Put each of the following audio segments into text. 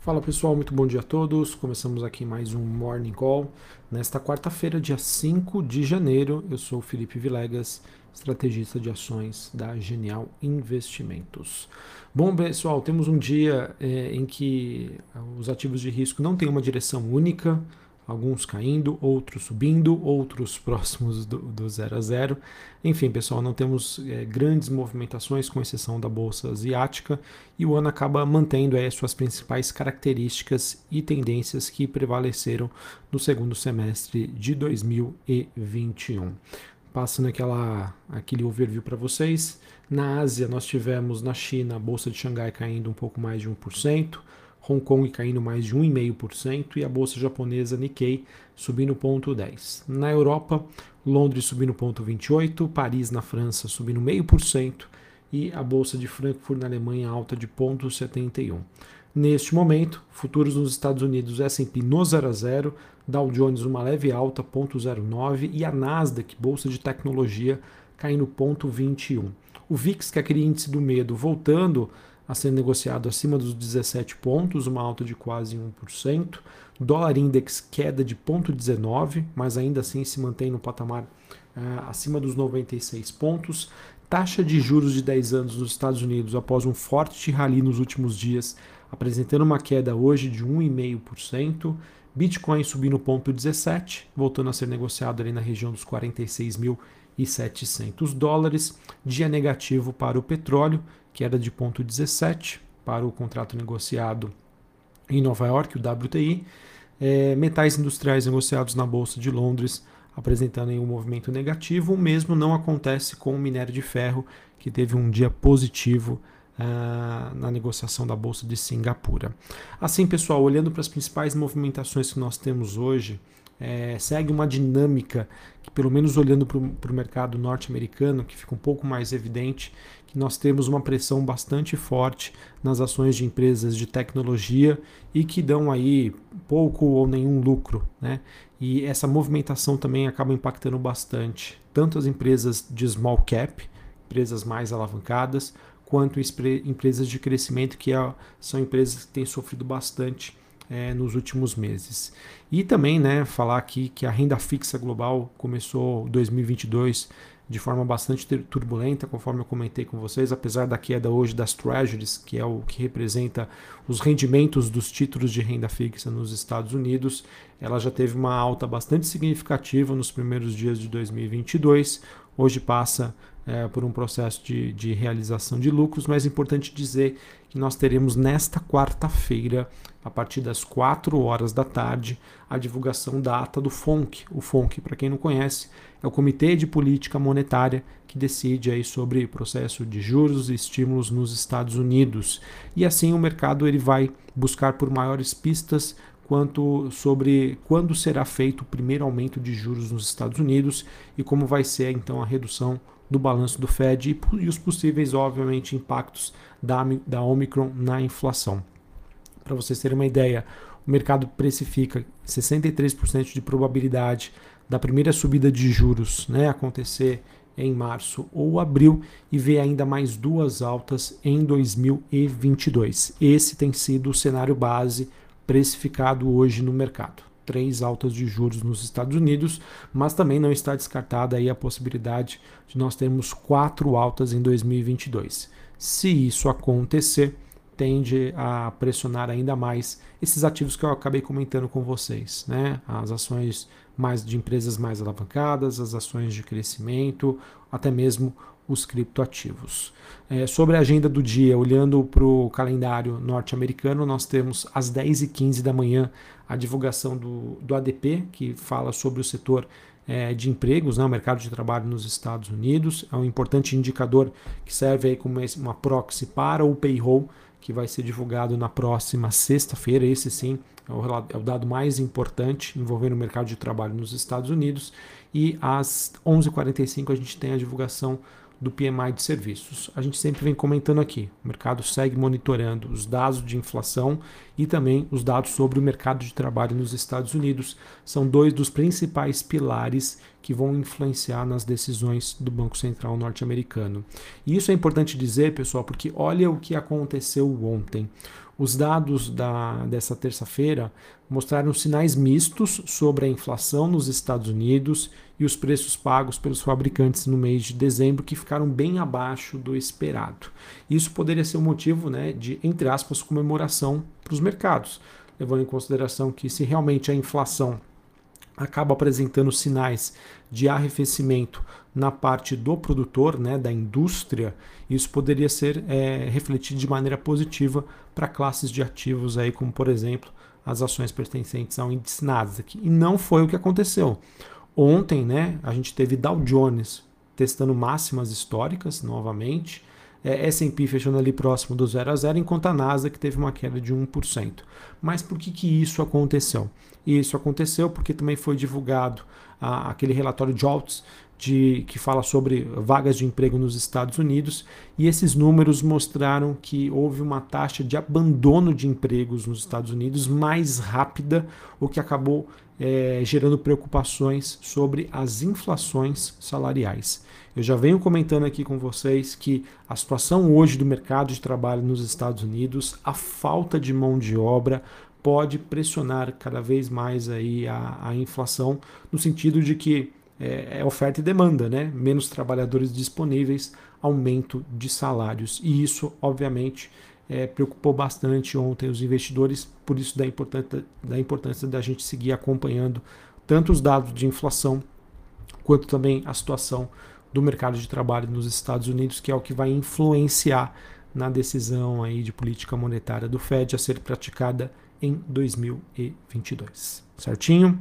Fala pessoal, muito bom dia a todos. Começamos aqui mais um Morning Call. Nesta quarta-feira, dia 5 de janeiro, eu sou Felipe Vilegas, estrategista de ações da Genial Investimentos. Bom, pessoal, temos um dia é, em que os ativos de risco não têm uma direção única, alguns caindo, outros subindo, outros próximos do, do zero a zero. Enfim, pessoal, não temos é, grandes movimentações, com exceção da bolsa asiática, e o ano acaba mantendo é, suas principais características e tendências que prevaleceram no segundo semestre de 2021. Passando aquela, aquele overview para vocês. Na Ásia, nós tivemos na China a bolsa de Xangai caindo um pouco mais de 1%. Hong Kong caindo mais de 1,5% e a bolsa japonesa Nikkei subindo 0,10%. Na Europa, Londres subindo 0,28%, Paris na França subindo 0,5% e a bolsa de Frankfurt na Alemanha alta de 0,71%. Neste momento, futuros nos Estados Unidos S&P no 0 a 0, Dow Jones uma leve alta 0,09 e a Nasdaq, bolsa de tecnologia, caindo 0,21. O VIX, que é aquele índice do medo, voltando a ser negociado acima dos 17 pontos, uma alta de quase 1%. Dólar index queda de 0,19, mas ainda assim se mantém no patamar uh, acima dos 96 pontos. Taxa de juros de 10 anos nos Estados Unidos após um forte rally nos últimos dias, apresentando uma queda hoje de 1,5%. Bitcoin subindo 0,17, voltando a ser negociado ali na região dos 46.700 dólares. Dia negativo para o petróleo, queda de 0,17 para o contrato negociado em Nova York, o WTI. É, metais industriais negociados na Bolsa de Londres apresentando um movimento negativo. O mesmo não acontece com o minério de ferro, que teve um dia positivo uh, na negociação da Bolsa de Singapura. Assim, pessoal, olhando para as principais movimentações que nós temos hoje, é, segue uma dinâmica que, pelo menos olhando para o mercado norte-americano, que fica um pouco mais evidente, que nós temos uma pressão bastante forte nas ações de empresas de tecnologia e que dão aí pouco ou nenhum lucro, né? E essa movimentação também acaba impactando bastante tanto as empresas de small cap, empresas mais alavancadas, quanto empresas de crescimento que é, são empresas que têm sofrido bastante é, nos últimos meses. E também né, falar aqui que a renda fixa global começou 2022 de forma bastante turbulenta, conforme eu comentei com vocês, apesar da queda hoje das treasuries, que é o que representa os rendimentos dos títulos de renda fixa nos Estados Unidos, ela já teve uma alta bastante significativa nos primeiros dias de 2022. Hoje passa é, por um processo de, de realização de lucros, mas é importante dizer que nós teremos nesta quarta-feira, a partir das 4 horas da tarde, a divulgação da ata do FONC. O FONC, para quem não conhece, é o Comitê de Política Monetária que decide aí sobre o processo de juros e estímulos nos Estados Unidos. E assim o mercado ele vai buscar por maiores pistas quanto sobre quando será feito o primeiro aumento de juros nos Estados Unidos e como vai ser então a redução do balanço do Fed e, e os possíveis, obviamente, impactos da, da Omicron na inflação. Para vocês terem uma ideia, o mercado precifica 63% de probabilidade da primeira subida de juros né, acontecer em março ou abril e vê ainda mais duas altas em 2022. Esse tem sido o cenário base precificado hoje no mercado três altas de juros nos Estados Unidos, mas também não está descartada aí a possibilidade de nós termos quatro altas em 2022. Se isso acontecer, tende a pressionar ainda mais esses ativos que eu acabei comentando com vocês, né? As ações mais de empresas mais alavancadas, as ações de crescimento, até mesmo os criptoativos. É, sobre a agenda do dia, olhando para o calendário norte-americano, nós temos às 10h15 da manhã a divulgação do, do ADP, que fala sobre o setor é, de empregos, né, o mercado de trabalho nos Estados Unidos. É um importante indicador que serve aí como uma proxy para o payroll, que vai ser divulgado na próxima sexta-feira. Esse sim é o, é o dado mais importante envolvendo o mercado de trabalho nos Estados Unidos. E às 11h45 a gente tem a divulgação do PMI de serviços. A gente sempre vem comentando aqui, o mercado segue monitorando os dados de inflação e também os dados sobre o mercado de trabalho nos Estados Unidos. São dois dos principais pilares que vão influenciar nas decisões do Banco Central norte-americano. E isso é importante dizer, pessoal, porque olha o que aconteceu ontem. Os dados da, dessa terça-feira mostraram sinais mistos sobre a inflação nos Estados Unidos e os preços pagos pelos fabricantes no mês de dezembro, que ficaram bem abaixo do esperado. Isso poderia ser um motivo né, de, entre aspas, comemoração para os mercados, levando em consideração que se realmente a inflação acaba apresentando sinais de arrefecimento na parte do produtor, né, da indústria, isso poderia ser é, refletido de maneira positiva para classes de ativos aí, como por exemplo as ações pertencentes ao índice Nasdaq. E não foi o que aconteceu. Ontem, né, a gente teve Dow Jones testando máximas históricas novamente, é, S&P fechando ali próximo do 0 a 0, enquanto a Nasdaq teve uma queda de 1%. Mas por que, que isso aconteceu? Isso aconteceu porque também foi divulgado ah, aquele relatório Jobs de, que fala sobre vagas de emprego nos Estados Unidos, e esses números mostraram que houve uma taxa de abandono de empregos nos Estados Unidos mais rápida, o que acabou é, gerando preocupações sobre as inflações salariais. Eu já venho comentando aqui com vocês que a situação hoje do mercado de trabalho nos Estados Unidos, a falta de mão de obra, pode pressionar cada vez mais aí a, a inflação, no sentido de que é, é, oferta e demanda, né? menos trabalhadores disponíveis, aumento de salários. E isso, obviamente, é, preocupou bastante ontem os investidores, por isso da importância, da importância da gente seguir acompanhando tanto os dados de inflação quanto também a situação do mercado de trabalho nos Estados Unidos, que é o que vai influenciar na decisão aí de política monetária do Fed a ser praticada em 2022. Certinho?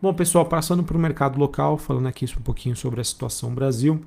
Bom, pessoal, passando para o mercado local, falando aqui um pouquinho sobre a situação Brasil.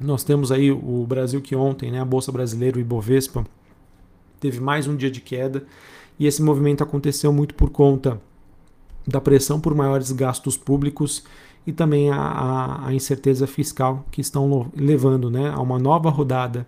Nós temos aí o Brasil que ontem, né, a Bolsa Brasileira, o Ibovespa, teve mais um dia de queda e esse movimento aconteceu muito por conta da pressão por maiores gastos públicos e também a, a, incerteza fiscal que estão levando né, a uma nova rodada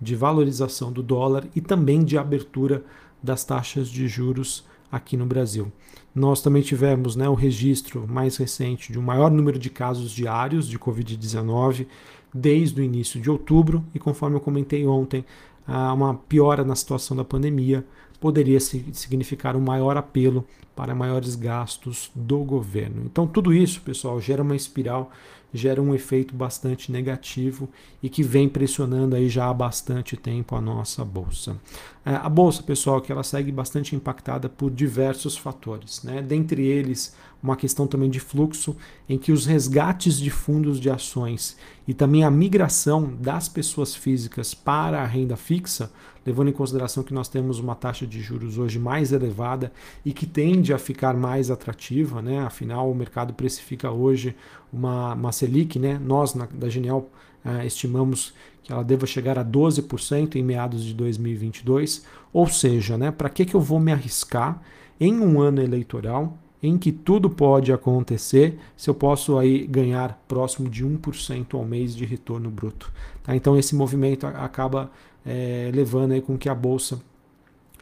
de valorização do dólar e também de abertura das taxas de juros aqui no Brasil. Nós também tivemos né, o registro mais recente de um maior número de casos diários de Covid-19 desde o início de outubro, e conforme eu comentei ontem, uma piora na situação da pandemia poderia significar um maior apelo para maiores gastos do governo. Então, tudo isso, pessoal, gera uma espiral gera um efeito bastante negativo e que vem pressionando aí já há bastante tempo a nossa bolsa. É, a bolsa, pessoal, que ela segue bastante impactada por diversos fatores, né? Dentre eles, uma questão também de fluxo em que os resgates de fundos de ações e também a migração das pessoas físicas para a renda fixa, levando em consideração que nós temos uma taxa de juros hoje mais elevada e que tende a ficar mais atrativa, né? Afinal, o mercado precifica hoje uma, uma Selic, né? Nós na, da Genial uh, estimamos que ela deva chegar a 12% em meados de 2022. Ou seja, né? Para que, que eu vou me arriscar em um ano eleitoral em que tudo pode acontecer se eu posso aí ganhar próximo de 1% ao mês de retorno bruto. Tá? Então esse movimento acaba é, levando aí com que a bolsa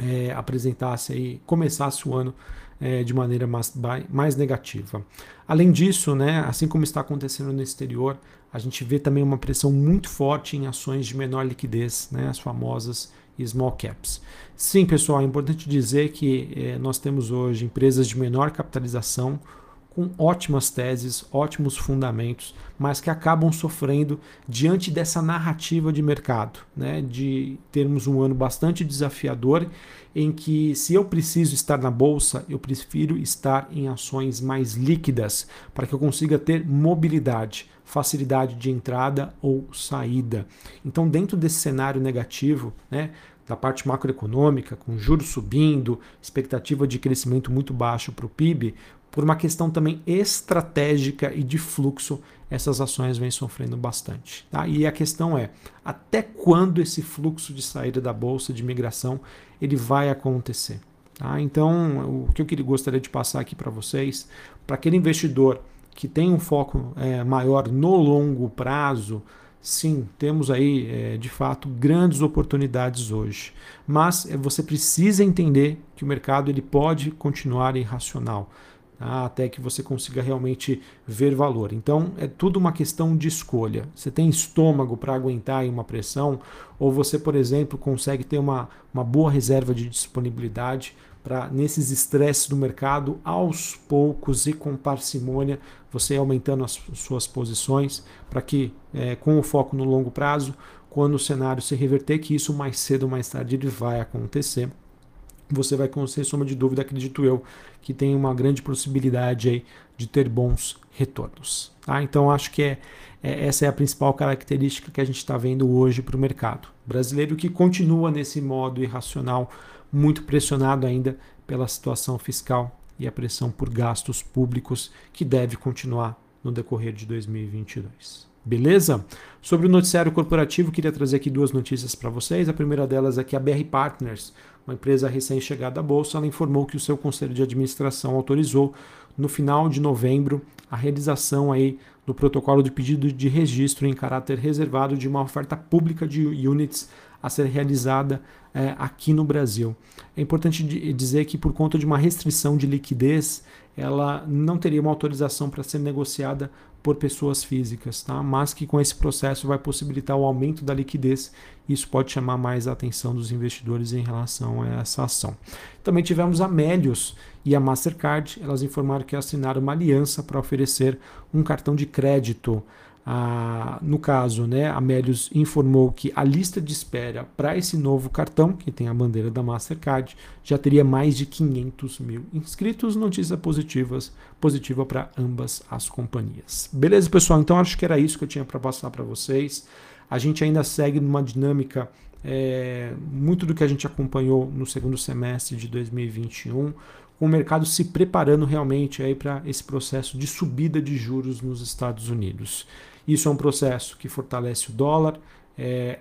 é, apresentasse aí, começasse o ano é, de maneira mais, mais negativa. Além disso, né, assim como está acontecendo no exterior, a gente vê também uma pressão muito forte em ações de menor liquidez, né, as famosas small caps. Sim, pessoal, é importante dizer que é, nós temos hoje empresas de menor capitalização com ótimas teses, ótimos fundamentos, mas que acabam sofrendo diante dessa narrativa de mercado, né? de termos um ano bastante desafiador, em que se eu preciso estar na bolsa, eu prefiro estar em ações mais líquidas, para que eu consiga ter mobilidade, facilidade de entrada ou saída. Então, dentro desse cenário negativo, né, da parte macroeconômica, com juros subindo, expectativa de crescimento muito baixo para o PIB, por uma questão também estratégica e de fluxo, essas ações vêm sofrendo bastante. Tá? E a questão é, até quando esse fluxo de saída da bolsa de migração ele vai acontecer? Tá? Então, o que eu gostaria de passar aqui para vocês, para aquele investidor que tem um foco é, maior no longo prazo, sim, temos aí é, de fato grandes oportunidades hoje. Mas é, você precisa entender que o mercado ele pode continuar irracional. Tá? até que você consiga realmente ver valor. Então é tudo uma questão de escolha. Você tem estômago para aguentar uma pressão, ou você, por exemplo, consegue ter uma, uma boa reserva de disponibilidade para nesses estresses do mercado, aos poucos e com parcimônia, você aumentando as suas posições, para que é, com o foco no longo prazo, quando o cenário se reverter, que isso mais cedo ou mais tarde ele vai acontecer, você vai, sem soma de dúvida, acredito eu, que tem uma grande possibilidade aí de ter bons retornos. Tá? Então, acho que é, é, essa é a principal característica que a gente está vendo hoje para o mercado brasileiro, que continua nesse modo irracional, muito pressionado ainda pela situação fiscal e a pressão por gastos públicos, que deve continuar no decorrer de 2022. Beleza? Sobre o noticiário corporativo, queria trazer aqui duas notícias para vocês. A primeira delas é que a BR Partners, uma empresa recém-chegada à bolsa, ela informou que o seu conselho de administração autorizou no final de novembro a realização aí do protocolo de pedido de registro em caráter reservado de uma oferta pública de units a ser realizada é, aqui no Brasil. É importante dizer que por conta de uma restrição de liquidez, ela não teria uma autorização para ser negociada por pessoas físicas, tá? mas que com esse processo vai possibilitar o aumento da liquidez. Isso pode chamar mais a atenção dos investidores em relação a essa ação. Também tivemos a Melius e a Mastercard, elas informaram que assinaram uma aliança para oferecer um cartão de crédito no caso, né, a Melius informou que a lista de espera para esse novo cartão, que tem a bandeira da Mastercard, já teria mais de 500 mil inscritos. Notícias positivas, positiva para ambas as companhias. Beleza, pessoal? Então acho que era isso que eu tinha para passar para vocês. A gente ainda segue numa dinâmica é, muito do que a gente acompanhou no segundo semestre de 2021 com o mercado se preparando realmente aí para esse processo de subida de juros nos Estados Unidos. Isso é um processo que fortalece o dólar, é,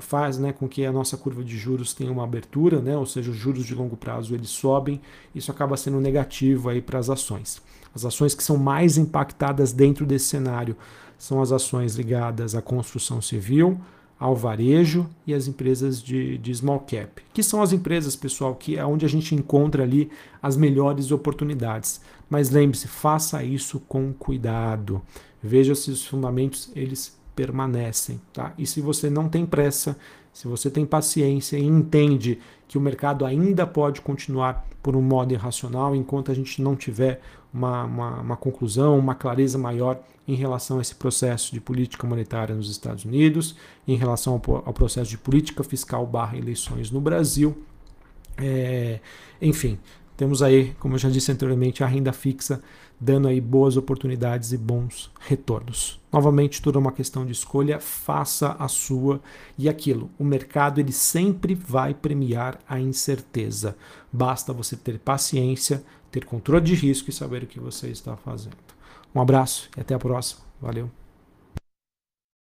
faz né, com que a nossa curva de juros tenha uma abertura, né, ou seja, os juros de longo prazo eles sobem, isso acaba sendo negativo para as ações. As ações que são mais impactadas dentro desse cenário são as ações ligadas à construção civil, ao varejo e as empresas de, de small cap, que são as empresas, pessoal, que é onde a gente encontra ali as melhores oportunidades. Mas lembre-se, faça isso com cuidado. Veja se os fundamentos eles permanecem, tá? E se você não tem pressa, se você tem paciência e entende que o mercado ainda pode continuar por um modo irracional enquanto a gente não tiver uma, uma, uma, conclusão, uma clareza maior em relação a esse processo de política monetária nos Estados Unidos, em relação ao, ao processo de política fiscal barra eleições no Brasil. É, enfim, temos aí, como eu já disse anteriormente, a renda fixa dando aí boas oportunidades e bons retornos. Novamente, tudo é uma questão de escolha, faça a sua e aquilo. O mercado ele sempre vai premiar a incerteza. Basta você ter paciência, ter controle de risco e saber o que você está fazendo. Um abraço e até a próxima. Valeu.